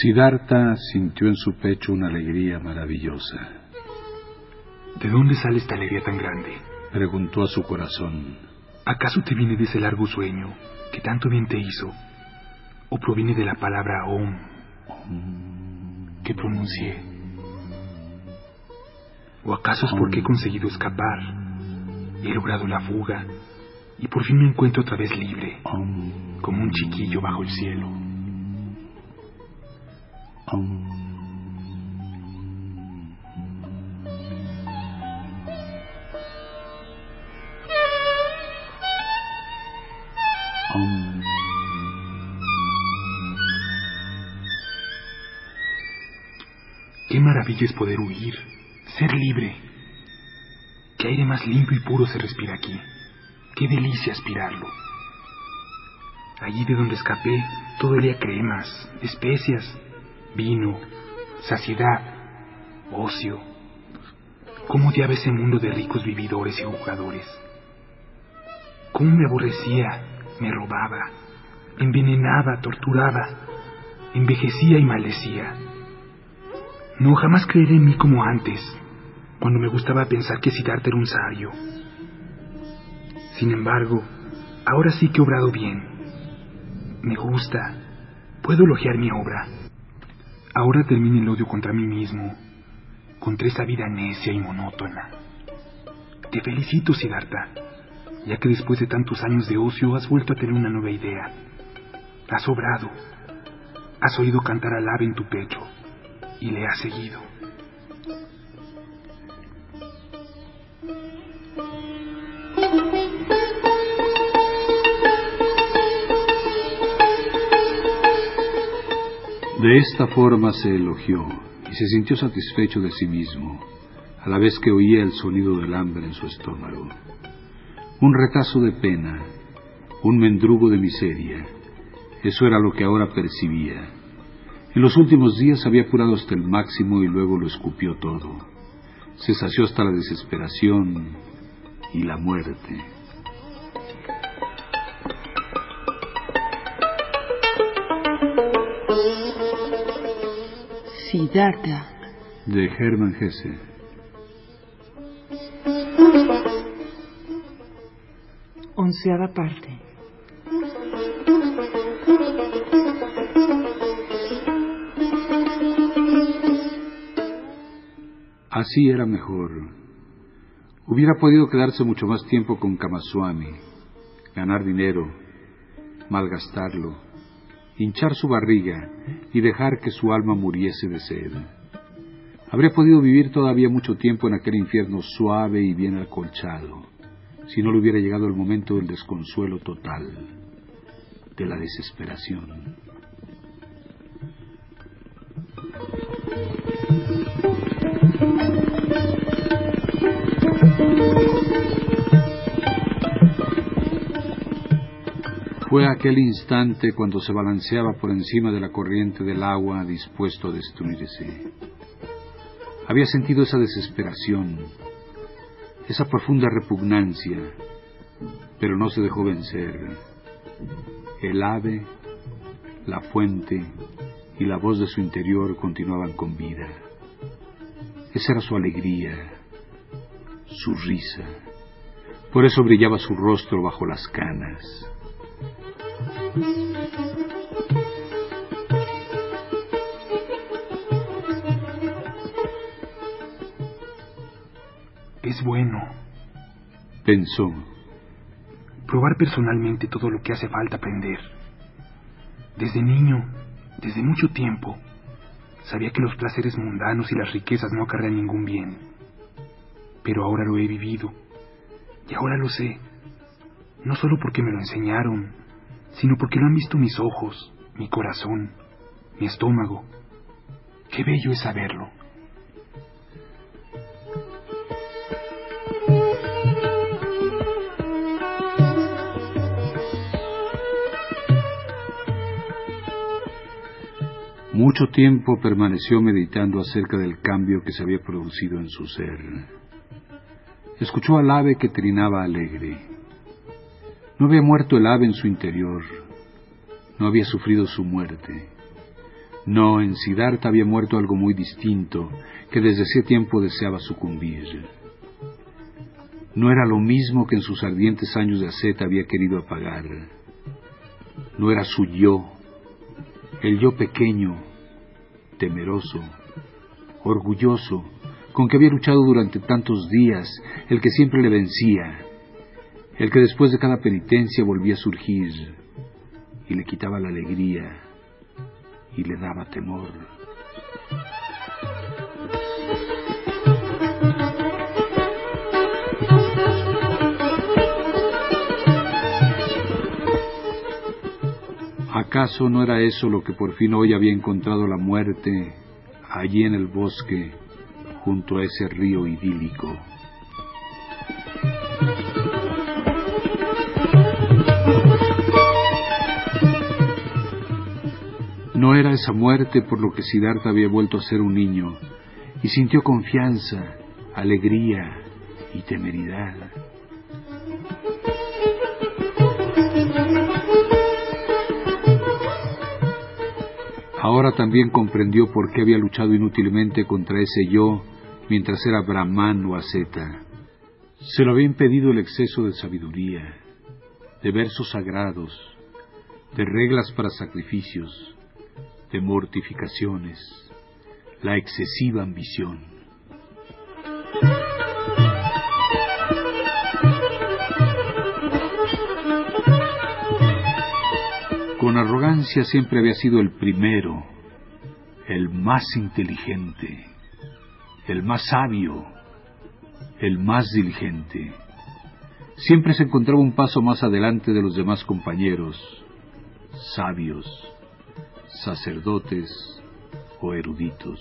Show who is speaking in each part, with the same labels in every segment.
Speaker 1: Siddhartha sintió en su pecho una alegría maravillosa.
Speaker 2: ¿De dónde sale esta alegría tan grande?
Speaker 1: Preguntó a su corazón.
Speaker 2: ¿Acaso te viene de ese largo sueño que tanto bien te hizo? ¿O proviene de la palabra Om que pronuncié? ¿O acaso es porque he conseguido escapar? He logrado la fuga y por fin me encuentro otra vez libre, como un chiquillo bajo el cielo. Qué maravilla es poder huir, ser libre. Qué aire más limpio y puro se respira aquí. Qué delicia aspirarlo. Allí de donde escapé, todo olía cremas, especias, vino, saciedad, ocio. ¿Cómo odiaba ese mundo de ricos vividores y jugadores? ¿Cómo me aborrecía, me robaba, envenenaba, torturaba, envejecía y maldecía? No, jamás creeré en mí como antes, cuando me gustaba pensar que Siddhartha era un sabio. Sin embargo, ahora sí que he obrado bien. Me gusta. Puedo elogiar mi obra. Ahora termina el odio contra mí mismo, contra esa vida necia y monótona. Te felicito, Siddhartha, ya que después de tantos años de ocio has vuelto a tener una nueva idea. Has obrado. Has oído cantar al ave en tu pecho y le has seguido.
Speaker 1: De esta forma se elogió y se sintió satisfecho de sí mismo, a la vez que oía el sonido del hambre en su estómago. Un retazo de pena, un mendrugo de miseria, eso era lo que ahora percibía. En los últimos días había apurado hasta el máximo y luego lo escupió todo. Se sació hasta la desesperación y la muerte.
Speaker 3: Siddhartha.
Speaker 1: De Hermann Hesse.
Speaker 3: Onceava parte.
Speaker 1: Así era mejor. Hubiera podido quedarse mucho más tiempo con Kamaswami, ganar dinero, malgastarlo, hinchar su barriga y dejar que su alma muriese de sed. Habría podido vivir todavía mucho tiempo en aquel infierno suave y bien acolchado, si no le hubiera llegado el momento del desconsuelo total, de la desesperación. Fue aquel instante cuando se balanceaba por encima de la corriente del agua dispuesto a destruirse. Había sentido esa desesperación, esa profunda repugnancia, pero no se dejó vencer. El ave, la fuente y la voz de su interior continuaban con vida. Esa era su alegría, su risa. Por eso brillaba su rostro bajo las canas.
Speaker 2: Es bueno,
Speaker 1: pensó,
Speaker 2: probar personalmente todo lo que hace falta aprender. Desde niño, desde mucho tiempo, sabía que los placeres mundanos y las riquezas no acarrean ningún bien. Pero ahora lo he vivido, y ahora lo sé, no solo porque me lo enseñaron, sino porque lo han visto mis ojos, mi corazón, mi estómago. Qué bello es saberlo.
Speaker 1: Mucho tiempo permaneció meditando acerca del cambio que se había producido en su ser. Escuchó al ave que trinaba alegre. No había muerto el ave en su interior, no había sufrido su muerte. No, en Siddhartha había muerto algo muy distinto que desde ese tiempo deseaba sucumbir. No era lo mismo que en sus ardientes años de asceta había querido apagar. No era su yo, el yo pequeño, temeroso, orgulloso, con que había luchado durante tantos días, el que siempre le vencía, el que después de cada penitencia volvía a surgir y le quitaba la alegría y le daba temor. ¿Acaso no era eso lo que por fin hoy había encontrado la muerte allí en el bosque junto a ese río idílico? No era esa muerte por lo que Siddhartha había vuelto a ser un niño y sintió confianza, alegría y temeridad. Ahora también comprendió por qué había luchado inútilmente contra ese yo mientras era brahman o asceta. Se lo había impedido el exceso de sabiduría, de versos sagrados, de reglas para sacrificios, de mortificaciones, la excesiva ambición. Con arrogancia siempre había sido el primero, el más inteligente, el más sabio, el más diligente. Siempre se encontraba un paso más adelante de los demás compañeros, sabios, sacerdotes o eruditos.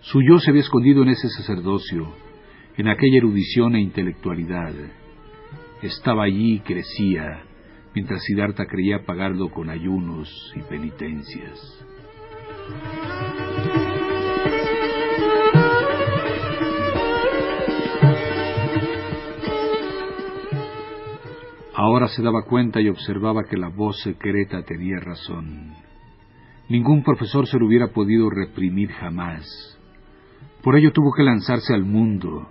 Speaker 1: Su yo se había escondido en ese sacerdocio, en aquella erudición e intelectualidad. Estaba allí y crecía, mientras Siddhartha creía pagarlo con ayunos y penitencias. Ahora se daba cuenta y observaba que la voz secreta tenía razón. Ningún profesor se lo hubiera podido reprimir jamás. Por ello tuvo que lanzarse al mundo,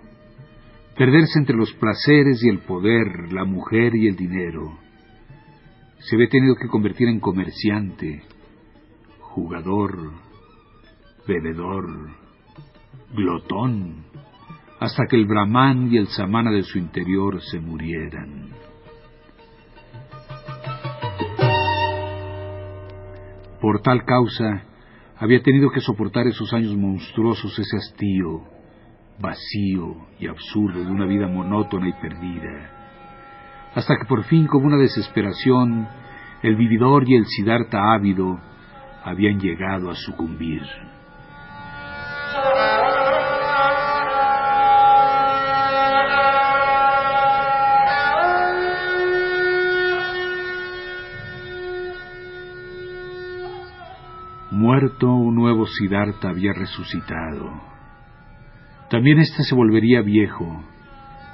Speaker 1: perderse entre los placeres y el poder, la mujer y el dinero se había tenido que convertir en comerciante, jugador, bebedor, glotón, hasta que el brahman y el samana de su interior se murieran. Por tal causa, había tenido que soportar esos años monstruosos, ese hastío, vacío y absurdo de una vida monótona y perdida hasta que por fin, como una desesperación, el vividor y el Siddhartha ávido habían llegado a sucumbir. Muerto, un nuevo Siddhartha había resucitado. También éste se volvería viejo,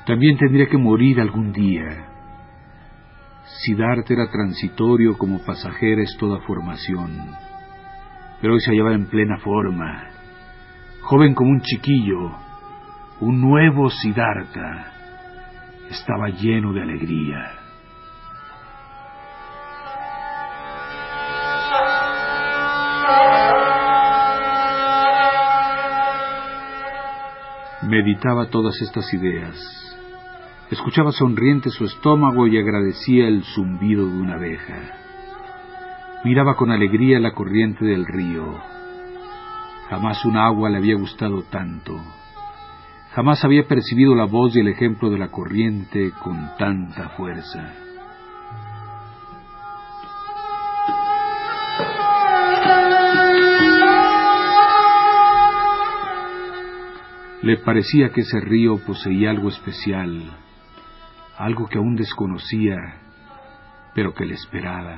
Speaker 1: también tendría que morir algún día. Siddhartha era transitorio como pasajera es toda formación, pero hoy se hallaba en plena forma. joven como un chiquillo, un nuevo Siddhartha, estaba lleno de alegría. Meditaba todas estas ideas. Escuchaba sonriente su estómago y agradecía el zumbido de una abeja. Miraba con alegría la corriente del río. Jamás un agua le había gustado tanto. Jamás había percibido la voz y el ejemplo de la corriente con tanta fuerza. Le parecía que ese río poseía algo especial, algo que aún desconocía, pero que le esperaba.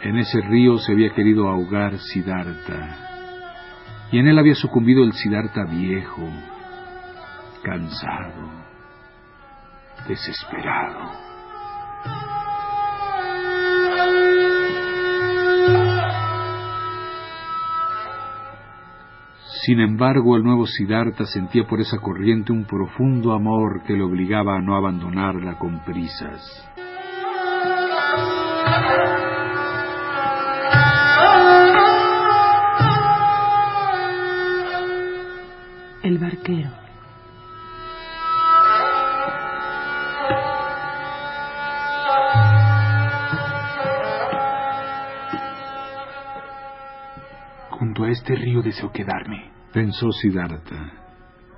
Speaker 1: En ese río se había querido ahogar Siddhartha, y en él había sucumbido el Siddhartha viejo, cansado, desesperado. Sin embargo, el nuevo Siddhartha sentía por esa corriente un profundo amor que le obligaba a no abandonarla con prisas.
Speaker 2: Deseo quedarme,
Speaker 1: pensó Siddhartha.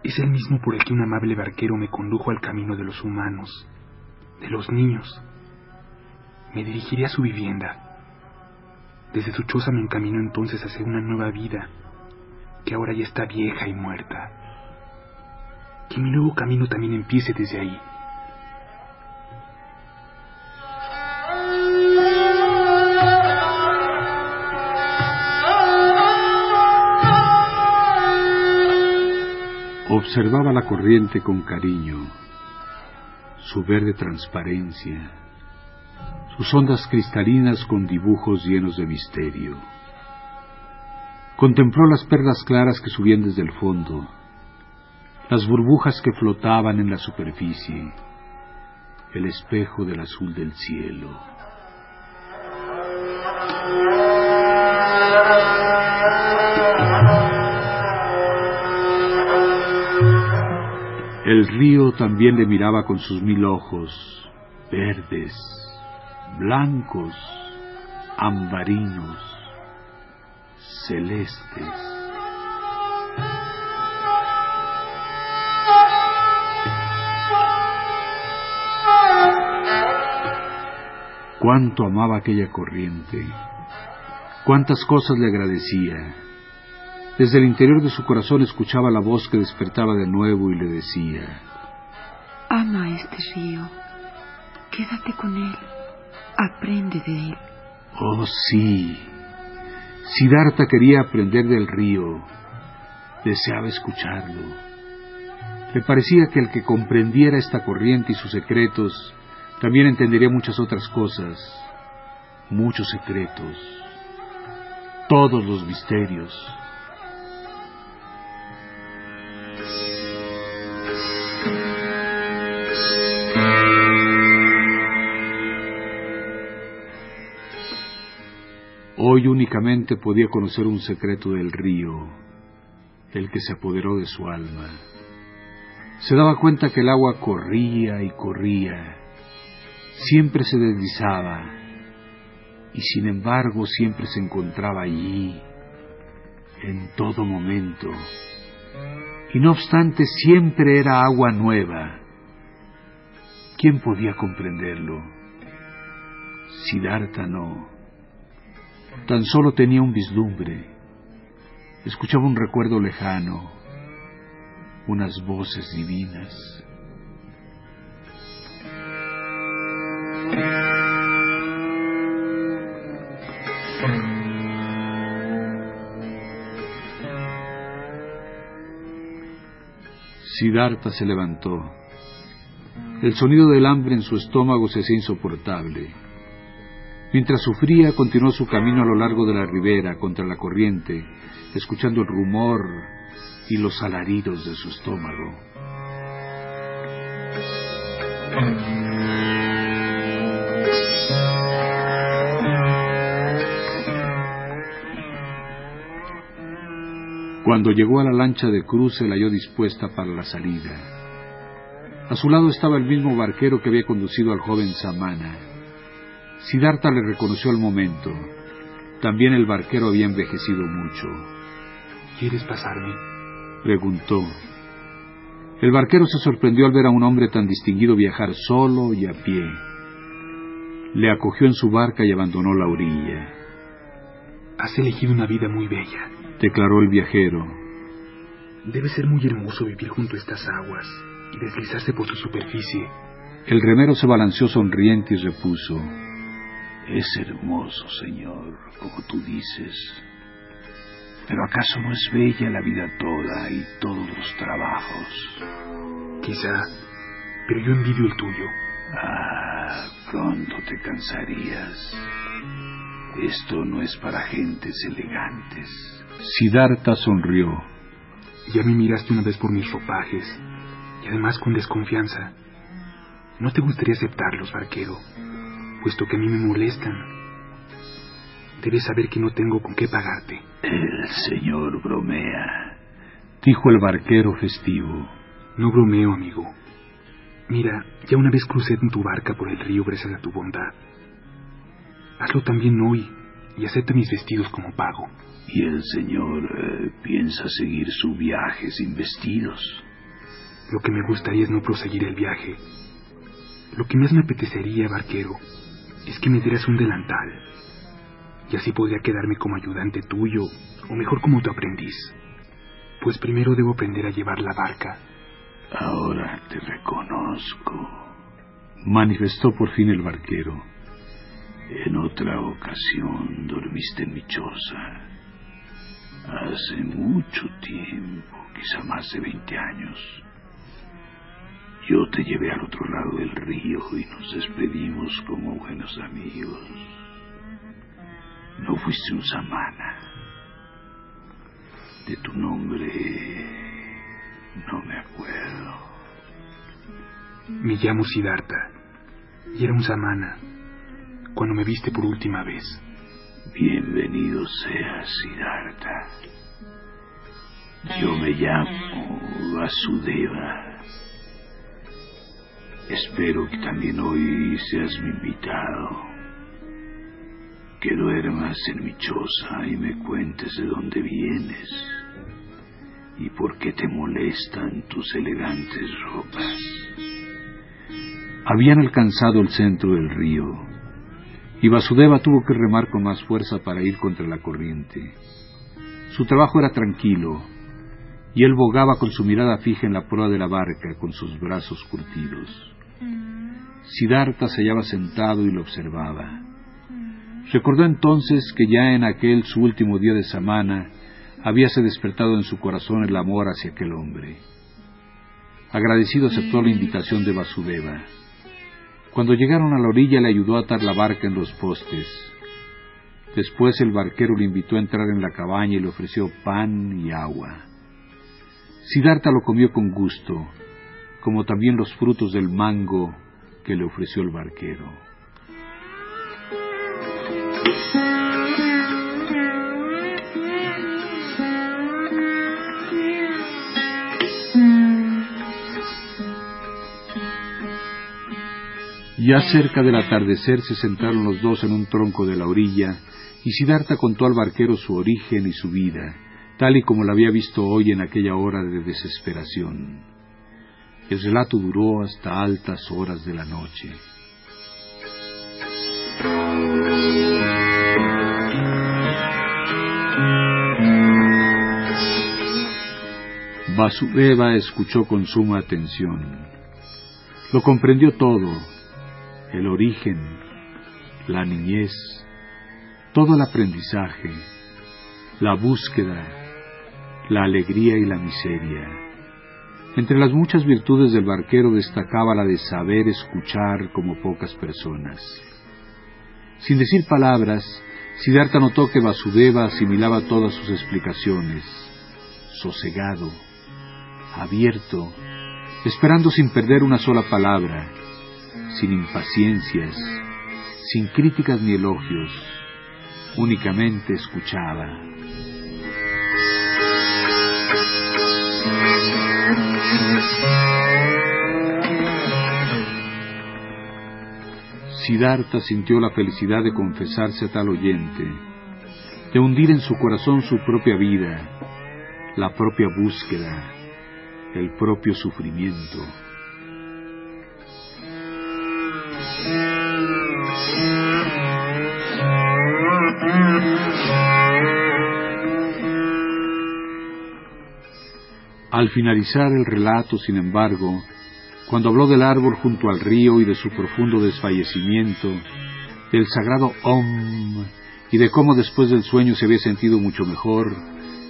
Speaker 2: Es el mismo por el que un amable barquero me condujo al camino de los humanos, de los niños. Me dirigiré a su vivienda. Desde su choza me encaminó entonces hacia una nueva vida, que ahora ya está vieja y muerta. Que mi nuevo camino también empiece desde ahí.
Speaker 1: Observaba la corriente con cariño, su verde transparencia, sus ondas cristalinas con dibujos llenos de misterio. Contempló las perlas claras que subían desde el fondo, las burbujas que flotaban en la superficie, el espejo del azul del cielo. El río también le miraba con sus mil ojos, verdes, blancos, ambarinos, celestes. Cuánto amaba aquella corriente, cuántas cosas le agradecía. Desde el interior de su corazón escuchaba la voz que despertaba de nuevo y le decía,
Speaker 3: Ama este río, quédate con él, aprende de él.
Speaker 1: Oh sí, Siddhartha quería aprender del río, deseaba escucharlo. Le parecía que el que comprendiera esta corriente y sus secretos también entendería muchas otras cosas, muchos secretos, todos los misterios. Hoy únicamente podía conocer un secreto del río, el que se apoderó de su alma. Se daba cuenta que el agua corría y corría, siempre se deslizaba, y sin embargo siempre se encontraba allí, en todo momento. Y no obstante siempre era agua nueva. ¿Quién podía comprenderlo? Siddhartha no. Tan solo tenía un vislumbre. Escuchaba un recuerdo lejano, unas voces divinas. Siddhartha se levantó. El sonido del hambre en su estómago se hacía insoportable. Mientras sufría, continuó su camino a lo largo de la ribera, contra la corriente, escuchando el rumor y los alaridos de su estómago. Cuando llegó a la lancha de cruz se la halló dispuesta para la salida. A su lado estaba el mismo barquero que había conducido al joven Samana. Siddhartha le reconoció al momento. También el barquero había envejecido mucho.
Speaker 2: ¿Quieres pasarme?
Speaker 1: preguntó. El barquero se sorprendió al ver a un hombre tan distinguido viajar solo y a pie. Le acogió en su barca y abandonó la orilla.
Speaker 2: Has elegido una vida muy bella,
Speaker 1: declaró el viajero.
Speaker 2: Debe ser muy hermoso vivir junto a estas aguas y deslizarse por su superficie.
Speaker 1: El remero se balanceó sonriente y repuso. Es hermoso, señor, como tú dices. Pero ¿acaso no es bella la vida toda y todos los trabajos?
Speaker 2: Quizá, pero yo envidio el tuyo.
Speaker 1: Ah, pronto te cansarías. Esto no es para gentes elegantes. Siddhartha sonrió.
Speaker 2: Ya me miraste una vez por mis ropajes, y además con desconfianza. ¿No te gustaría aceptarlos, barquero? Puesto que a mí me molestan. Debes saber que no tengo con qué pagarte.
Speaker 1: El señor bromea, dijo el barquero festivo.
Speaker 2: No bromeo, amigo. Mira, ya una vez crucé en tu barca por el río gracias a tu bondad. Hazlo también hoy y acepta mis vestidos como pago.
Speaker 1: ¿Y el señor eh, piensa seguir su viaje sin vestidos?
Speaker 2: Lo que me gustaría es no proseguir el viaje. Lo que más me apetecería, barquero, es que me dieras un delantal. Y así podría quedarme como ayudante tuyo, o mejor como tu aprendiz. Pues primero debo aprender a llevar la barca.
Speaker 1: Ahora te reconozco, manifestó por fin el barquero. En otra ocasión dormiste en mi choza. Hace mucho tiempo, quizá más de veinte años. Yo te llevé al otro lado del río y nos despedimos como buenos amigos. No fuiste un samana. De tu nombre no me acuerdo.
Speaker 2: Me llamo Siddhartha y era un samana cuando me viste por última vez.
Speaker 1: Bienvenido seas, Siddhartha. Yo me llamo Vasudeva. Espero que también hoy seas mi invitado. Que duermas en mi choza y me cuentes de dónde vienes y por qué te molestan tus elegantes ropas. Habían alcanzado el centro del río y Vasudeva tuvo que remar con más fuerza para ir contra la corriente. Su trabajo era tranquilo, y él bogaba con su mirada fija en la proa de la barca, con sus brazos curtidos. Siddhartha se hallaba sentado y lo observaba. Recordó entonces que ya en aquel su último día de semana habíase despertado en su corazón el amor hacia aquel hombre. Agradecido aceptó la invitación de Vasudeva. Cuando llegaron a la orilla le ayudó a atar la barca en los postes. Después el barquero le invitó a entrar en la cabaña y le ofreció pan y agua. Siddhartha lo comió con gusto, como también los frutos del mango que le ofreció el barquero. Ya cerca del atardecer se sentaron los dos en un tronco de la orilla, y Siddhartha contó al barquero su origen y su vida, tal y como la había visto hoy en aquella hora de desesperación. El relato duró hasta altas horas de la noche. Vasudeva escuchó con suma atención. Lo comprendió todo, el origen, la niñez, todo el aprendizaje, la búsqueda, la alegría y la miseria. Entre las muchas virtudes del barquero destacaba la de saber escuchar como pocas personas.
Speaker 4: Sin decir palabras, Siddhartha notó que Vasudeva asimilaba todas sus explicaciones, sosegado, abierto, esperando sin perder una sola palabra, sin impaciencias, sin críticas ni elogios, únicamente escuchaba. Siddhartha sintió la felicidad de confesarse a tal oyente, de hundir en su corazón su propia vida, la propia búsqueda, el propio sufrimiento. Al finalizar el relato, sin embargo, cuando habló del árbol junto al río y de su profundo desfallecimiento, del sagrado Om y de cómo después del sueño se había sentido mucho mejor,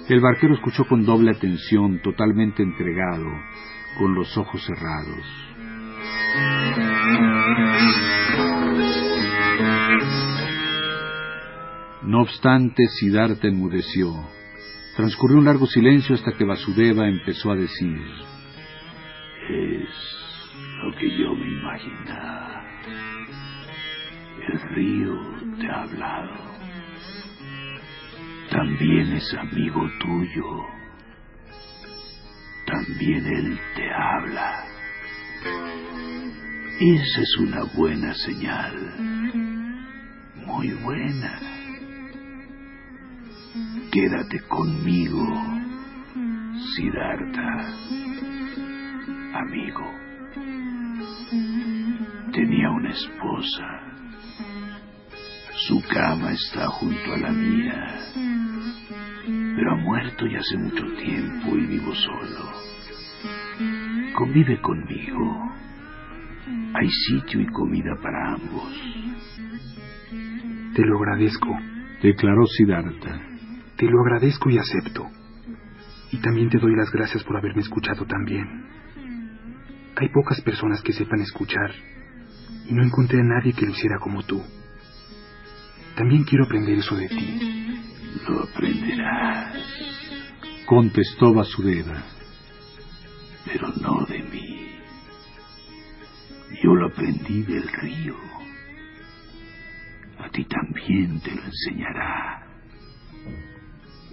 Speaker 4: el barquero escuchó con doble atención, totalmente entregado, con los ojos cerrados. No obstante, Siddhartha enmudeció. Transcurrió un largo silencio hasta que Vasudeva empezó a decir,
Speaker 1: que yo me imaginaba. El río te ha hablado. También es amigo tuyo. También él te habla. Esa es una buena señal. Muy buena. Quédate conmigo, Siddhartha, amigo. Tenía una esposa. Su cama está junto a la mía, pero ha muerto ya hace mucho tiempo y vivo solo. Convive conmigo. Hay sitio y comida para ambos.
Speaker 2: Te lo agradezco,
Speaker 4: declaró Siddhartha.
Speaker 2: Te lo agradezco y acepto. Y también te doy las gracias por haberme escuchado tan bien. Hay pocas personas que sepan escuchar, y no encontré a nadie que lo hiciera como tú. También quiero aprender eso de ti.
Speaker 1: Lo aprenderás,
Speaker 4: contestó Vasudeva.
Speaker 1: pero no de mí. Yo lo aprendí del río. A ti también te lo enseñará.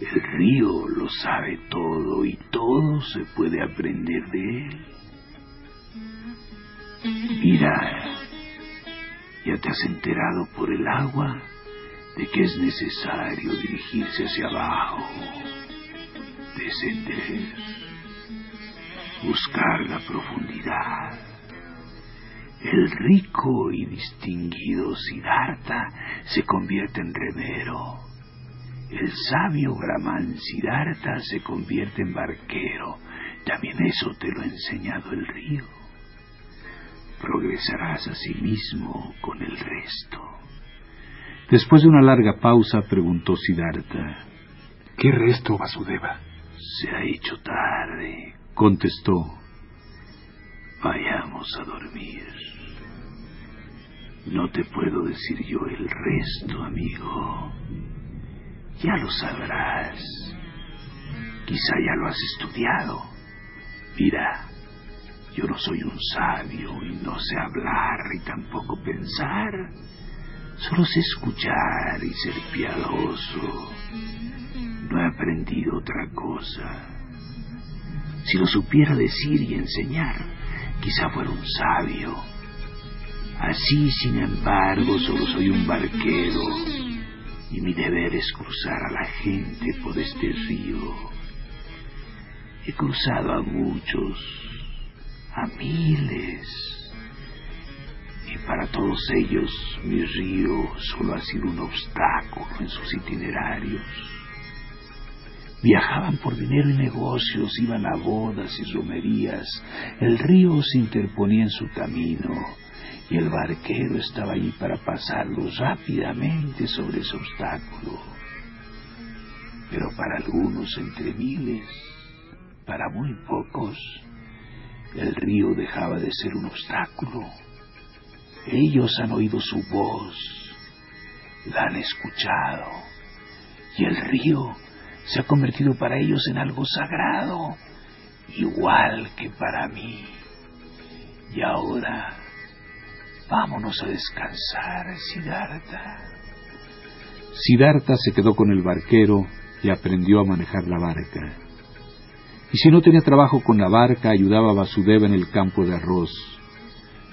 Speaker 1: El río lo sabe todo y todo se puede aprender de él. Mira, ya te has enterado por el agua de que es necesario dirigirse hacia abajo, descender, buscar la profundidad. El rico y distinguido Siddhartha se convierte en remero. El sabio Brahman Siddhartha se convierte en barquero. También eso te lo ha enseñado el río. Progresarás a sí mismo con el resto.
Speaker 4: Después de una larga pausa, preguntó Siddhartha.
Speaker 2: ¿Qué resto, Vasudeva?
Speaker 1: Se ha hecho tarde.
Speaker 4: Contestó.
Speaker 1: Vayamos a dormir. No te puedo decir yo el resto, amigo. Ya lo sabrás. Quizá ya lo has estudiado. Mira, yo no soy un sabio y no sé hablar y tampoco pensar. Solo sé escuchar y ser piadoso. No he aprendido otra cosa. Si lo supiera decir y enseñar, quizá fuera un sabio. Así, sin embargo, solo soy un barquero y mi deber es cruzar a la gente por este río. He cruzado a muchos, a miles, y para todos ellos mi río solo ha sido un obstáculo en sus itinerarios. Viajaban por dinero y negocios, iban a bodas y romerías, el río se interponía en su camino y el barquero estaba allí para pasarlos rápidamente sobre ese obstáculo. Pero para algunos entre miles, para muy pocos, el río dejaba de ser un obstáculo. Ellos han oído su voz
Speaker 5: la han escuchado y el río se ha convertido para ellos en algo sagrado, igual que para mí. Y ahora, vámonos a descansar, Siddhartha.
Speaker 1: Siddhartha se quedó con el barquero y aprendió a manejar la barca. Y si no tenía trabajo con la barca, ayudaba a Vasudeva en el campo de arroz.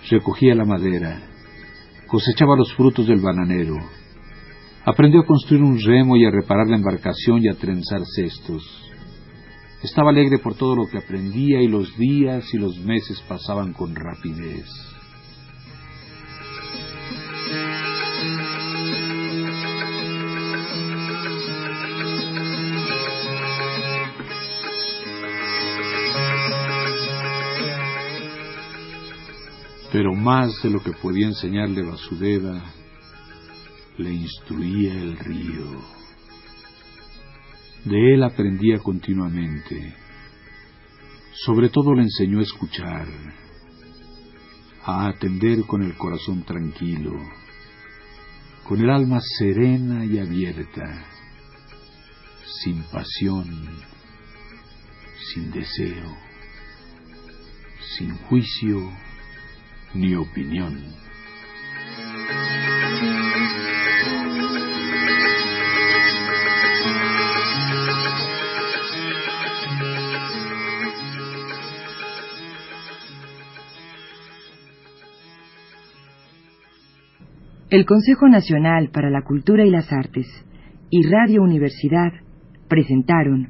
Speaker 1: Recogía la madera, cosechaba los frutos del bananero. Aprendió a construir un remo y a reparar la embarcación y a trenzar cestos. Estaba alegre por todo lo que aprendía y los días y los meses pasaban con rapidez. Pero más de lo que podía enseñarle Vasudeva, le instruía el río. De él aprendía continuamente. Sobre todo le enseñó a escuchar, a atender con el corazón tranquilo, con el alma serena y abierta, sin pasión, sin deseo, sin juicio ni opinión.
Speaker 6: El Consejo Nacional para la Cultura y las Artes y Radio Universidad presentaron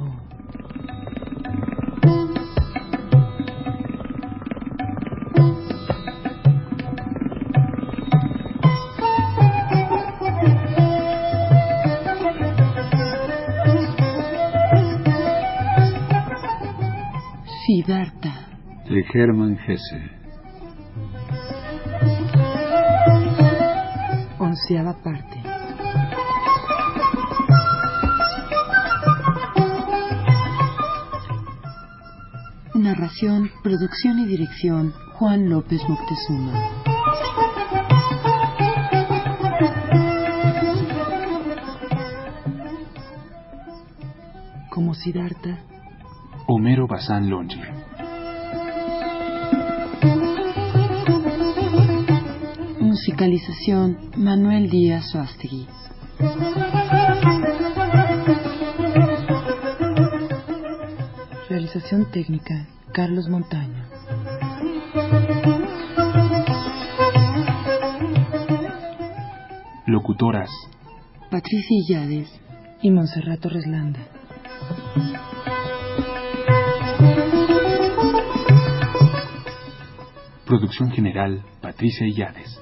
Speaker 1: De Hermann Hesse.
Speaker 3: Onceava parte. Narración, producción y dirección Juan López Moctezuma. Como Siddhartha,
Speaker 2: Homero Bazán Longi.
Speaker 3: Musicalización Manuel Díaz Suástegui. Realización técnica Carlos Montaño.
Speaker 2: Locutoras.
Speaker 3: Patricia Illades y Monserrat Torreslanda.
Speaker 2: Producción general Patricia Illades.